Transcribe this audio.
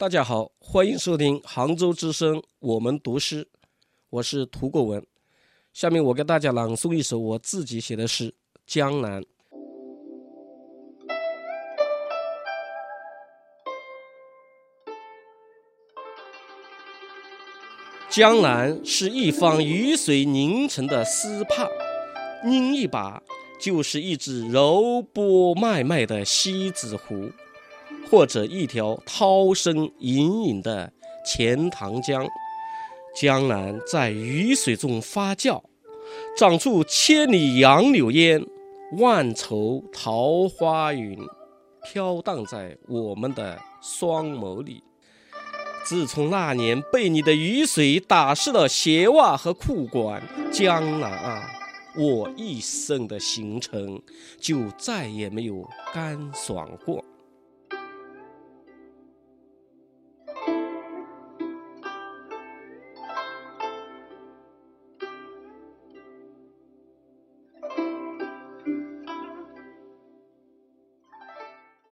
大家好，欢迎收听杭州之声，我们读诗，我是涂国文。下面我给大家朗诵一首我自己写的诗《江南》。江南是一方雨水凝成的丝帕，拧一把就是一只柔波脉脉的西子湖。或者一条涛声隐隐的钱塘江，江南在雨水中发酵，长出千里杨柳烟，万愁桃花云，飘荡在我们的双眸里。自从那年被你的雨水打湿了鞋袜和裤管，江南啊，我一生的行程就再也没有干爽过。